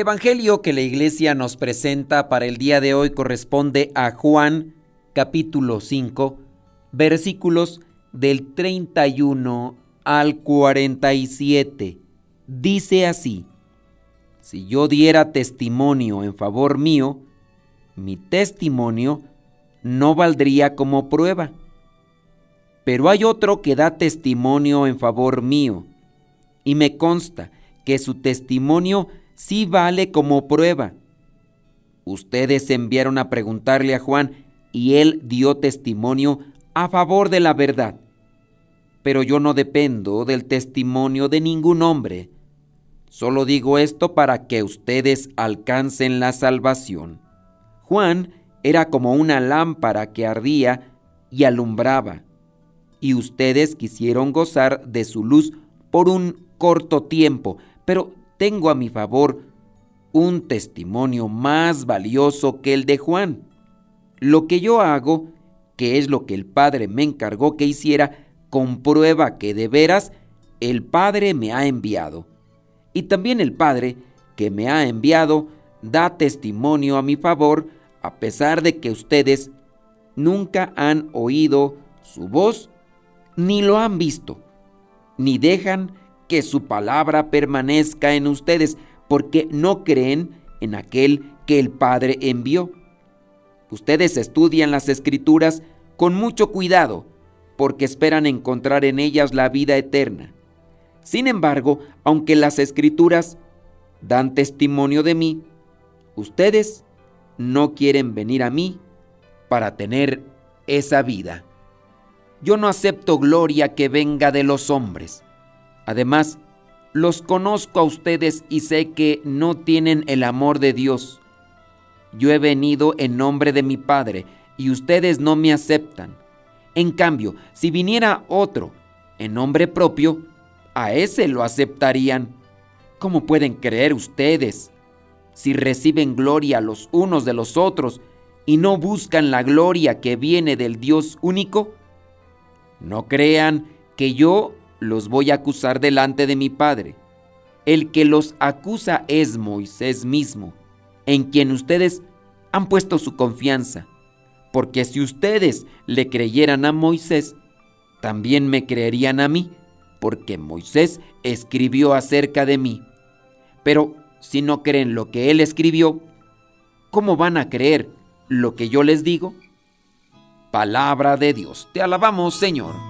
El Evangelio que la iglesia nos presenta para el día de hoy corresponde a Juan capítulo 5 versículos del 31 al 47. Dice así, si yo diera testimonio en favor mío, mi testimonio no valdría como prueba. Pero hay otro que da testimonio en favor mío, y me consta que su testimonio sí vale como prueba. Ustedes enviaron a preguntarle a Juan y él dio testimonio a favor de la verdad. Pero yo no dependo del testimonio de ningún hombre. Solo digo esto para que ustedes alcancen la salvación. Juan era como una lámpara que ardía y alumbraba, y ustedes quisieron gozar de su luz por un corto tiempo, pero tengo a mi favor un testimonio más valioso que el de Juan. Lo que yo hago, que es lo que el Padre me encargó que hiciera, comprueba que de veras el Padre me ha enviado. Y también el Padre que me ha enviado da testimonio a mi favor, a pesar de que ustedes nunca han oído su voz, ni lo han visto, ni dejan que su palabra permanezca en ustedes, porque no creen en aquel que el Padre envió. Ustedes estudian las escrituras con mucho cuidado, porque esperan encontrar en ellas la vida eterna. Sin embargo, aunque las escrituras dan testimonio de mí, ustedes no quieren venir a mí para tener esa vida. Yo no acepto gloria que venga de los hombres Además, los conozco a ustedes y sé que no tienen el amor de Dios. Yo he venido en nombre de mi Padre y ustedes no me aceptan. En cambio, si viniera otro en nombre propio, a ese lo aceptarían. ¿Cómo pueden creer ustedes si reciben gloria los unos de los otros y no buscan la gloria que viene del Dios único? No crean que yo los voy a acusar delante de mi Padre. El que los acusa es Moisés mismo, en quien ustedes han puesto su confianza. Porque si ustedes le creyeran a Moisés, también me creerían a mí, porque Moisés escribió acerca de mí. Pero si no creen lo que él escribió, ¿cómo van a creer lo que yo les digo? Palabra de Dios. Te alabamos, Señor.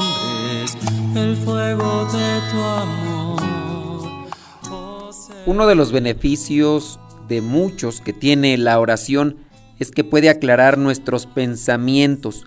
el fuego de tu amor. Uno de los beneficios de muchos que tiene la oración es que puede aclarar nuestros pensamientos.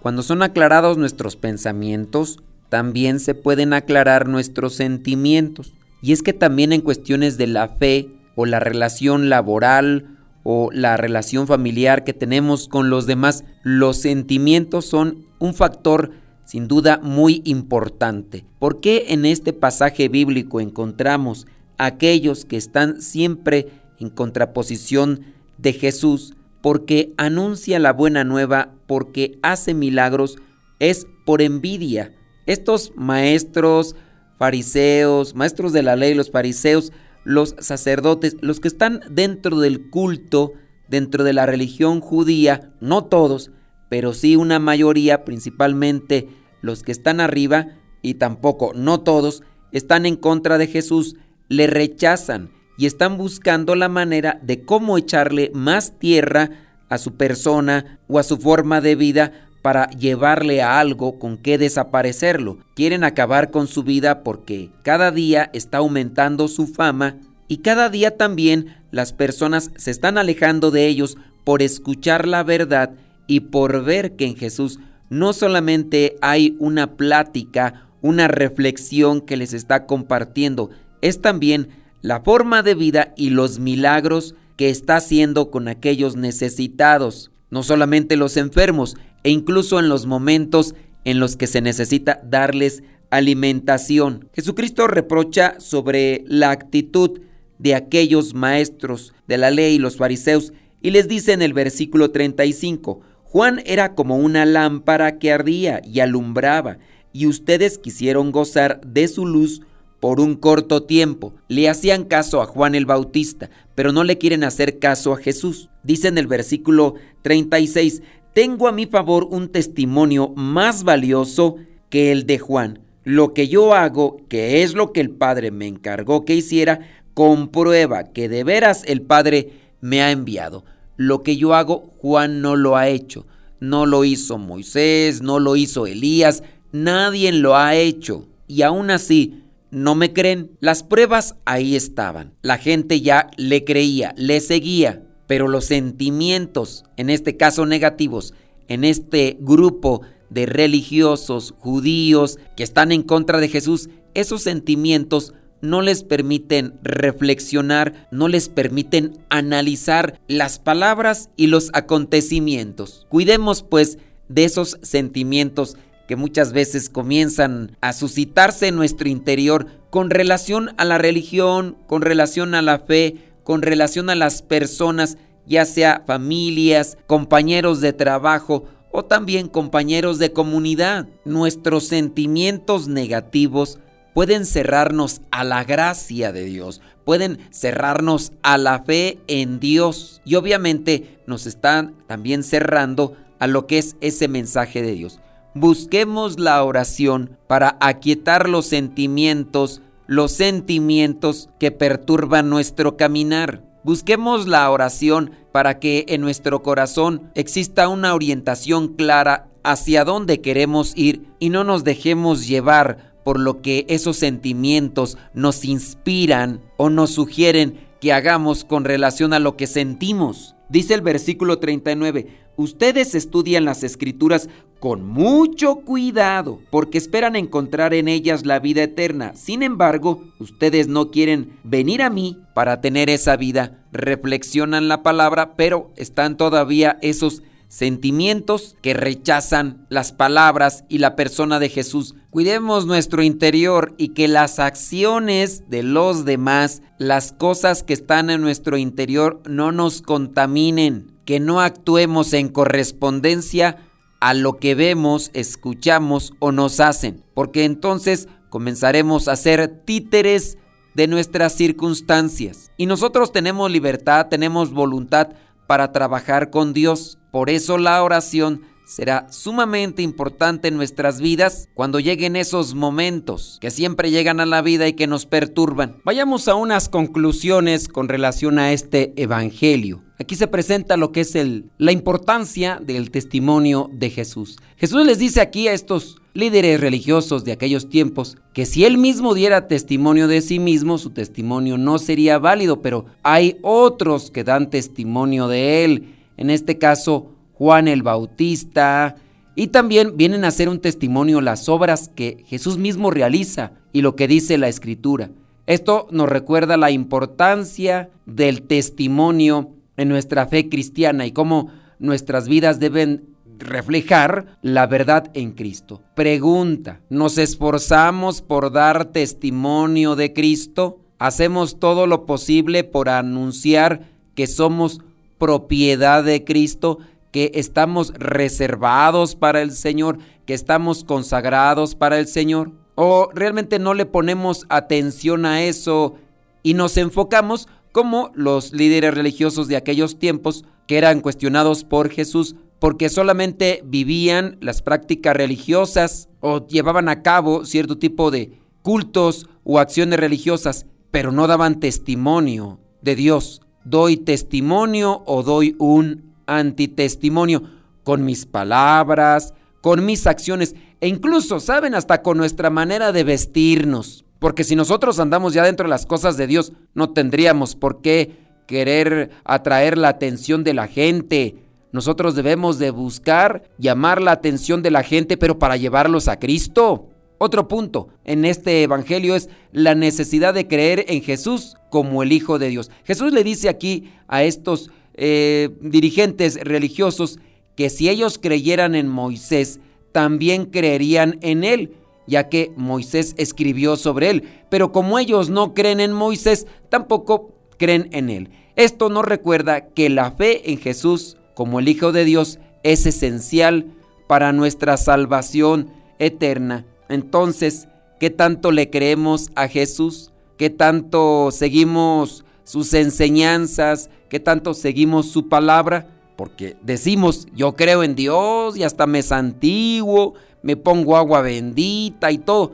Cuando son aclarados nuestros pensamientos, también se pueden aclarar nuestros sentimientos. Y es que también en cuestiones de la fe o la relación laboral o la relación familiar que tenemos con los demás, los sentimientos son un factor sin duda muy importante. ¿Por qué en este pasaje bíblico encontramos aquellos que están siempre en contraposición de Jesús? Porque anuncia la buena nueva, porque hace milagros, es por envidia. Estos maestros, fariseos, maestros de la ley, los fariseos, los sacerdotes, los que están dentro del culto, dentro de la religión judía, no todos, pero sí una mayoría, principalmente los que están arriba, y tampoco no todos, están en contra de Jesús, le rechazan y están buscando la manera de cómo echarle más tierra a su persona o a su forma de vida para llevarle a algo con que desaparecerlo. Quieren acabar con su vida porque cada día está aumentando su fama y cada día también las personas se están alejando de ellos por escuchar la verdad y por ver que en Jesús no solamente hay una plática, una reflexión que les está compartiendo, es también la forma de vida y los milagros que está haciendo con aquellos necesitados, no solamente los enfermos, e incluso en los momentos en los que se necesita darles alimentación. Jesucristo reprocha sobre la actitud de aquellos maestros de la ley, los fariseos, y les dice en el versículo 35, Juan era como una lámpara que ardía y alumbraba, y ustedes quisieron gozar de su luz por un corto tiempo. Le hacían caso a Juan el Bautista, pero no le quieren hacer caso a Jesús. Dice en el versículo 36, tengo a mi favor un testimonio más valioso que el de Juan. Lo que yo hago, que es lo que el Padre me encargó que hiciera, comprueba que de veras el Padre me ha enviado. Lo que yo hago, Juan no lo ha hecho. No lo hizo Moisés, no lo hizo Elías, nadie lo ha hecho. Y aún así, ¿no me creen? Las pruebas ahí estaban. La gente ya le creía, le seguía pero los sentimientos, en este caso negativos, en este grupo de religiosos judíos que están en contra de Jesús, esos sentimientos no les permiten reflexionar, no les permiten analizar las palabras y los acontecimientos. Cuidemos pues de esos sentimientos que muchas veces comienzan a suscitarse en nuestro interior con relación a la religión, con relación a la fe, con relación a las personas, ya sea familias, compañeros de trabajo o también compañeros de comunidad. Nuestros sentimientos negativos pueden cerrarnos a la gracia de Dios, pueden cerrarnos a la fe en Dios y obviamente nos están también cerrando a lo que es ese mensaje de Dios. Busquemos la oración para aquietar los sentimientos los sentimientos que perturban nuestro caminar. Busquemos la oración para que en nuestro corazón exista una orientación clara hacia dónde queremos ir y no nos dejemos llevar por lo que esos sentimientos nos inspiran o nos sugieren que hagamos con relación a lo que sentimos. Dice el versículo 39, ustedes estudian las escrituras con mucho cuidado, porque esperan encontrar en ellas la vida eterna. Sin embargo, ustedes no quieren venir a mí para tener esa vida. Reflexionan la palabra, pero están todavía esos sentimientos que rechazan las palabras y la persona de Jesús. Cuidemos nuestro interior y que las acciones de los demás, las cosas que están en nuestro interior, no nos contaminen, que no actuemos en correspondencia a lo que vemos, escuchamos o nos hacen, porque entonces comenzaremos a ser títeres de nuestras circunstancias. Y nosotros tenemos libertad, tenemos voluntad para trabajar con Dios. Por eso la oración será sumamente importante en nuestras vidas cuando lleguen esos momentos que siempre llegan a la vida y que nos perturban. Vayamos a unas conclusiones con relación a este Evangelio. Aquí se presenta lo que es la importancia del testimonio de Jesús. Jesús les dice aquí a estos líderes religiosos de aquellos tiempos que si él mismo diera testimonio de sí mismo, su testimonio no sería válido, pero hay otros que dan testimonio de él. En este caso, Juan el Bautista, y también vienen a ser un testimonio las obras que Jesús mismo realiza y lo que dice la Escritura. Esto nos recuerda la importancia del testimonio en nuestra fe cristiana y cómo nuestras vidas deben reflejar la verdad en Cristo. Pregunta, ¿nos esforzamos por dar testimonio de Cristo? ¿Hacemos todo lo posible por anunciar que somos propiedad de Cristo? que estamos reservados para el Señor, que estamos consagrados para el Señor? ¿O realmente no le ponemos atención a eso y nos enfocamos como los líderes religiosos de aquellos tiempos que eran cuestionados por Jesús porque solamente vivían las prácticas religiosas o llevaban a cabo cierto tipo de cultos o acciones religiosas, pero no daban testimonio de Dios? ¿Doy testimonio o doy un antitestimonio con mis palabras, con mis acciones e incluso, ¿saben? Hasta con nuestra manera de vestirnos. Porque si nosotros andamos ya dentro de las cosas de Dios, no tendríamos por qué querer atraer la atención de la gente. Nosotros debemos de buscar llamar la atención de la gente, pero para llevarlos a Cristo. Otro punto en este Evangelio es la necesidad de creer en Jesús como el Hijo de Dios. Jesús le dice aquí a estos eh, dirigentes religiosos que si ellos creyeran en Moisés, también creerían en él, ya que Moisés escribió sobre él. Pero como ellos no creen en Moisés, tampoco creen en él. Esto nos recuerda que la fe en Jesús como el Hijo de Dios es esencial para nuestra salvación eterna. Entonces, ¿qué tanto le creemos a Jesús? ¿Qué tanto seguimos sus enseñanzas, qué tanto seguimos su palabra, porque decimos, yo creo en Dios y hasta me santiguo, me pongo agua bendita y todo,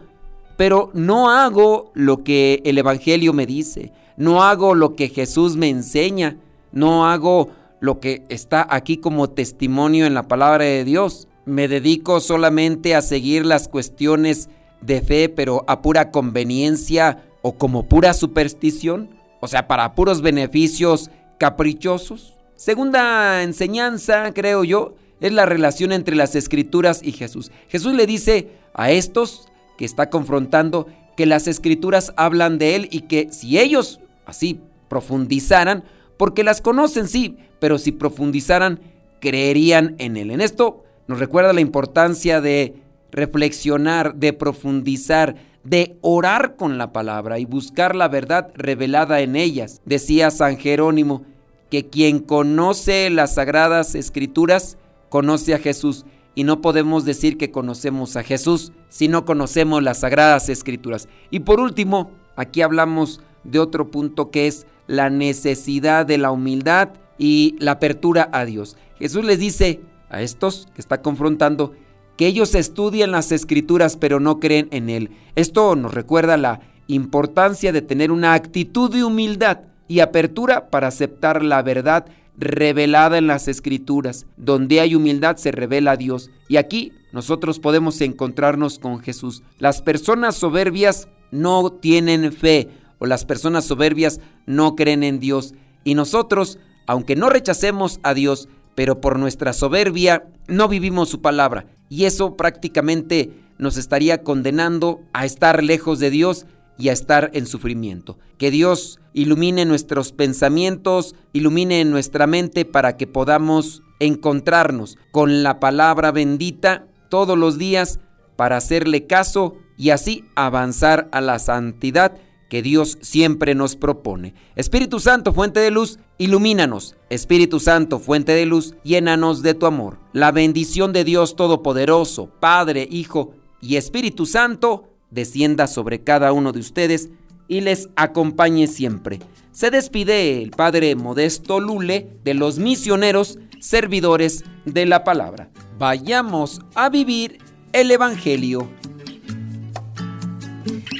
pero no hago lo que el Evangelio me dice, no hago lo que Jesús me enseña, no hago lo que está aquí como testimonio en la palabra de Dios. Me dedico solamente a seguir las cuestiones de fe, pero a pura conveniencia o como pura superstición o sea, para puros beneficios caprichosos. Segunda enseñanza, creo yo, es la relación entre las escrituras y Jesús. Jesús le dice a estos que está confrontando que las escrituras hablan de él y que si ellos así profundizaran, porque las conocen sí, pero si profundizaran, creerían en él. En esto nos recuerda la importancia de reflexionar, de profundizar, de orar con la palabra y buscar la verdad revelada en ellas. Decía San Jerónimo que quien conoce las sagradas escrituras conoce a Jesús y no podemos decir que conocemos a Jesús si no conocemos las sagradas escrituras. Y por último, aquí hablamos de otro punto que es la necesidad de la humildad y la apertura a Dios. Jesús les dice a estos que está confrontando que ellos estudian las escrituras pero no creen en Él. Esto nos recuerda la importancia de tener una actitud de humildad y apertura para aceptar la verdad revelada en las escrituras. Donde hay humildad se revela a Dios. Y aquí nosotros podemos encontrarnos con Jesús. Las personas soberbias no tienen fe o las personas soberbias no creen en Dios. Y nosotros, aunque no rechacemos a Dios, pero por nuestra soberbia no vivimos su palabra y eso prácticamente nos estaría condenando a estar lejos de Dios y a estar en sufrimiento. Que Dios ilumine nuestros pensamientos, ilumine nuestra mente para que podamos encontrarnos con la palabra bendita todos los días para hacerle caso y así avanzar a la santidad que Dios siempre nos propone. Espíritu Santo, fuente de luz, ilumínanos. Espíritu Santo, fuente de luz, llénanos de tu amor. La bendición de Dios Todopoderoso, Padre, Hijo y Espíritu Santo, descienda sobre cada uno de ustedes y les acompañe siempre. Se despide el Padre Modesto Lule de los misioneros servidores de la palabra. Vayamos a vivir el Evangelio.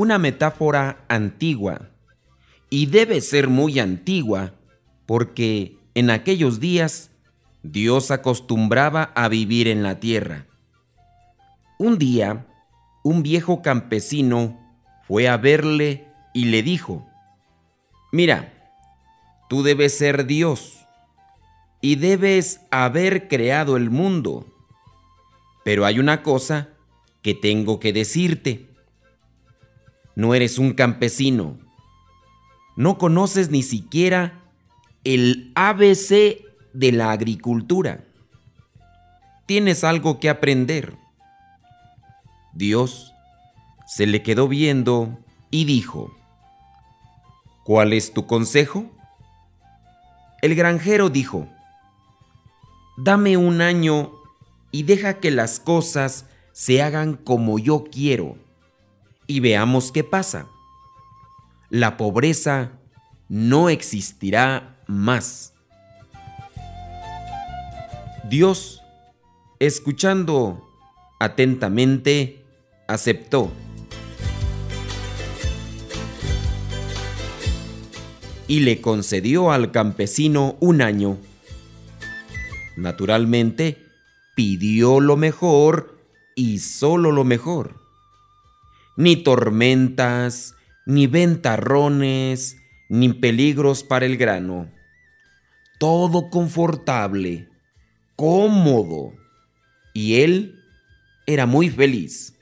Una metáfora antigua, y debe ser muy antigua, porque en aquellos días Dios acostumbraba a vivir en la tierra. Un día, un viejo campesino fue a verle y le dijo, Mira, tú debes ser Dios y debes haber creado el mundo. Pero hay una cosa que tengo que decirte. No eres un campesino. No conoces ni siquiera el ABC de la agricultura. Tienes algo que aprender. Dios se le quedó viendo y dijo, ¿Cuál es tu consejo? El granjero dijo, Dame un año y deja que las cosas se hagan como yo quiero y veamos qué pasa. La pobreza no existirá más. Dios, escuchando atentamente, aceptó. Y le concedió al campesino un año. Naturalmente, pidió lo mejor y solo lo mejor. Ni tormentas, ni ventarrones, ni peligros para el grano. Todo confortable, cómodo. Y él era muy feliz.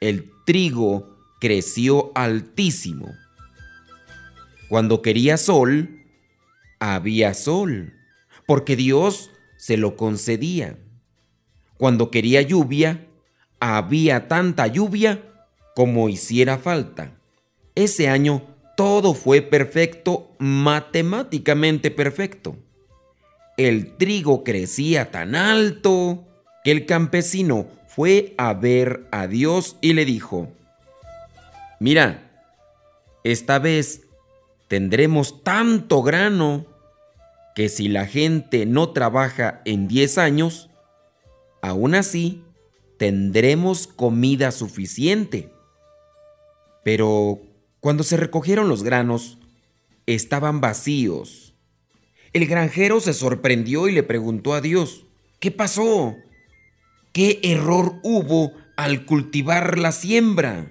El trigo creció altísimo. Cuando quería sol, había sol, porque Dios se lo concedía. Cuando quería lluvia, había tanta lluvia como hiciera falta. Ese año todo fue perfecto, matemáticamente perfecto. El trigo crecía tan alto que el campesino fue a ver a Dios y le dijo, mira, esta vez tendremos tanto grano que si la gente no trabaja en 10 años, aún así tendremos comida suficiente. Pero cuando se recogieron los granos, estaban vacíos. El granjero se sorprendió y le preguntó a Dios, ¿qué pasó? ¿Qué error hubo al cultivar la siembra?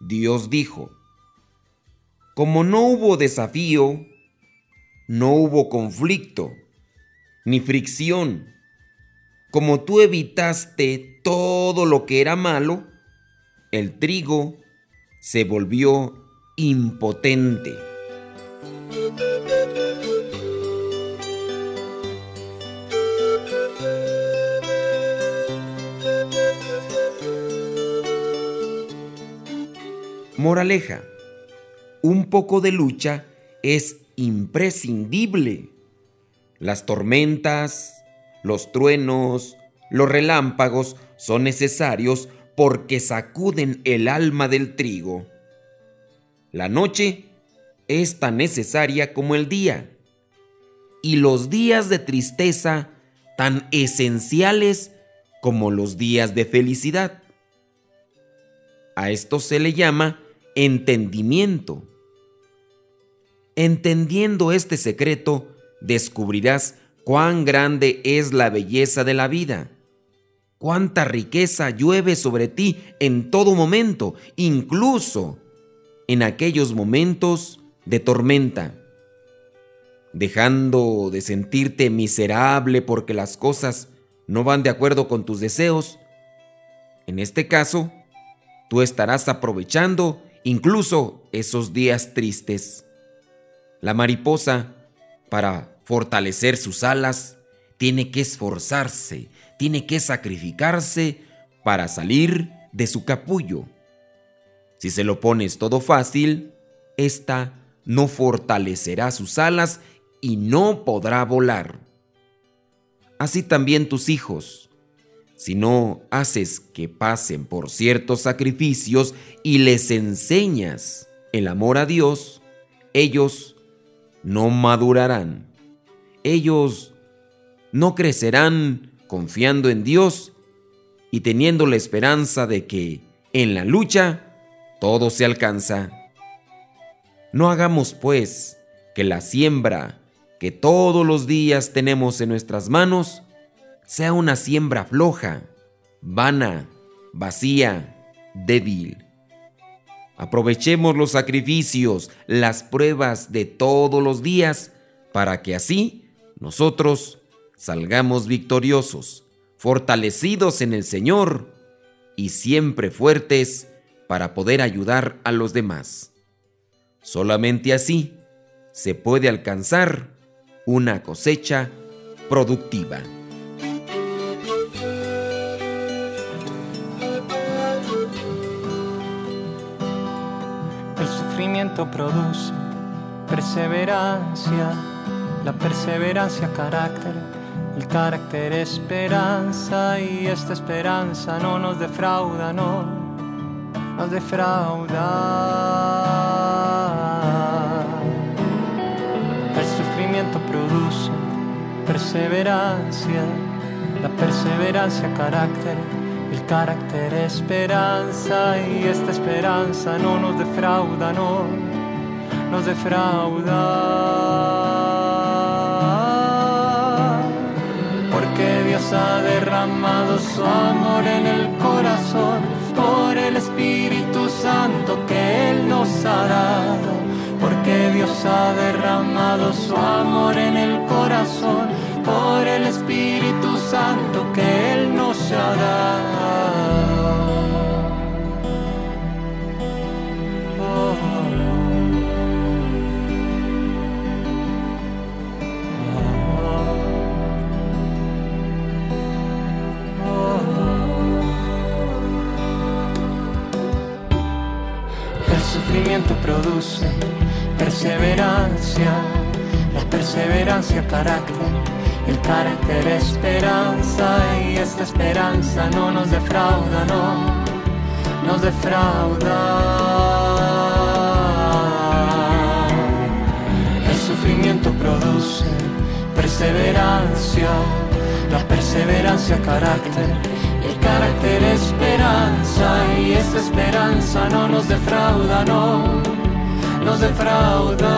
Dios dijo, como no hubo desafío, no hubo conflicto, ni fricción, como tú evitaste todo lo que era malo, el trigo se volvió impotente. Moraleja. Un poco de lucha es imprescindible. Las tormentas, los truenos, los relámpagos son necesarios porque sacuden el alma del trigo. La noche es tan necesaria como el día, y los días de tristeza tan esenciales como los días de felicidad. A esto se le llama entendimiento. Entendiendo este secreto, descubrirás cuán grande es la belleza de la vida cuánta riqueza llueve sobre ti en todo momento, incluso en aquellos momentos de tormenta. Dejando de sentirte miserable porque las cosas no van de acuerdo con tus deseos, en este caso, tú estarás aprovechando incluso esos días tristes. La mariposa, para fortalecer sus alas, tiene que esforzarse, tiene que sacrificarse para salir de su capullo. Si se lo pones todo fácil, ésta no fortalecerá sus alas y no podrá volar. Así también tus hijos. Si no haces que pasen por ciertos sacrificios y les enseñas el amor a Dios, ellos no madurarán. Ellos no crecerán confiando en Dios y teniendo la esperanza de que en la lucha todo se alcanza. No hagamos pues que la siembra que todos los días tenemos en nuestras manos sea una siembra floja, vana, vacía, débil. Aprovechemos los sacrificios, las pruebas de todos los días, para que así nosotros salgamos victoriosos, fortalecidos en el Señor y siempre fuertes para poder ayudar a los demás. Solamente así se puede alcanzar una cosecha productiva. El sufrimiento produce perseverancia, la perseverancia carácter, el carácter esperanza y esta esperanza no nos defrauda, no nos defrauda. El sufrimiento produce perseverancia, la perseverancia carácter, el carácter esperanza y esta esperanza no nos defrauda, no nos defrauda. Ha derramado su amor en el corazón por el Espíritu Santo que Él nos ha dado. Porque Dios ha derramado su amor en el corazón por el Espíritu Santo que Él nos ha dado. Produce perseverancia, la perseverancia carácter, el carácter esperanza y esta esperanza no nos defrauda, no. Nos defrauda. El sufrimiento produce perseverancia, la perseverancia carácter, carácter esperanza y esta esperanza no nos defrauda, no nos defrauda.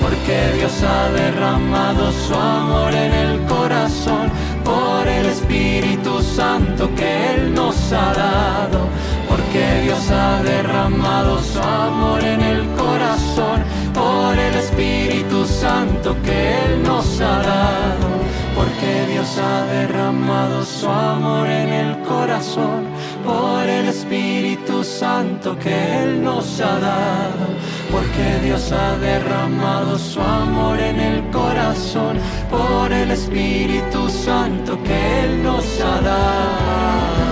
Porque Dios ha derramado su amor en el corazón por el Espíritu Santo que Él nos ha dado. Porque Dios ha derramado su amor en el corazón por el Espíritu Santo que Él nos ha dado. Porque Dios ha derramado su amor en el corazón por el Espíritu Santo que Él nos ha dado, porque Dios ha derramado su amor en el corazón, por el Espíritu Santo que Él nos ha dado.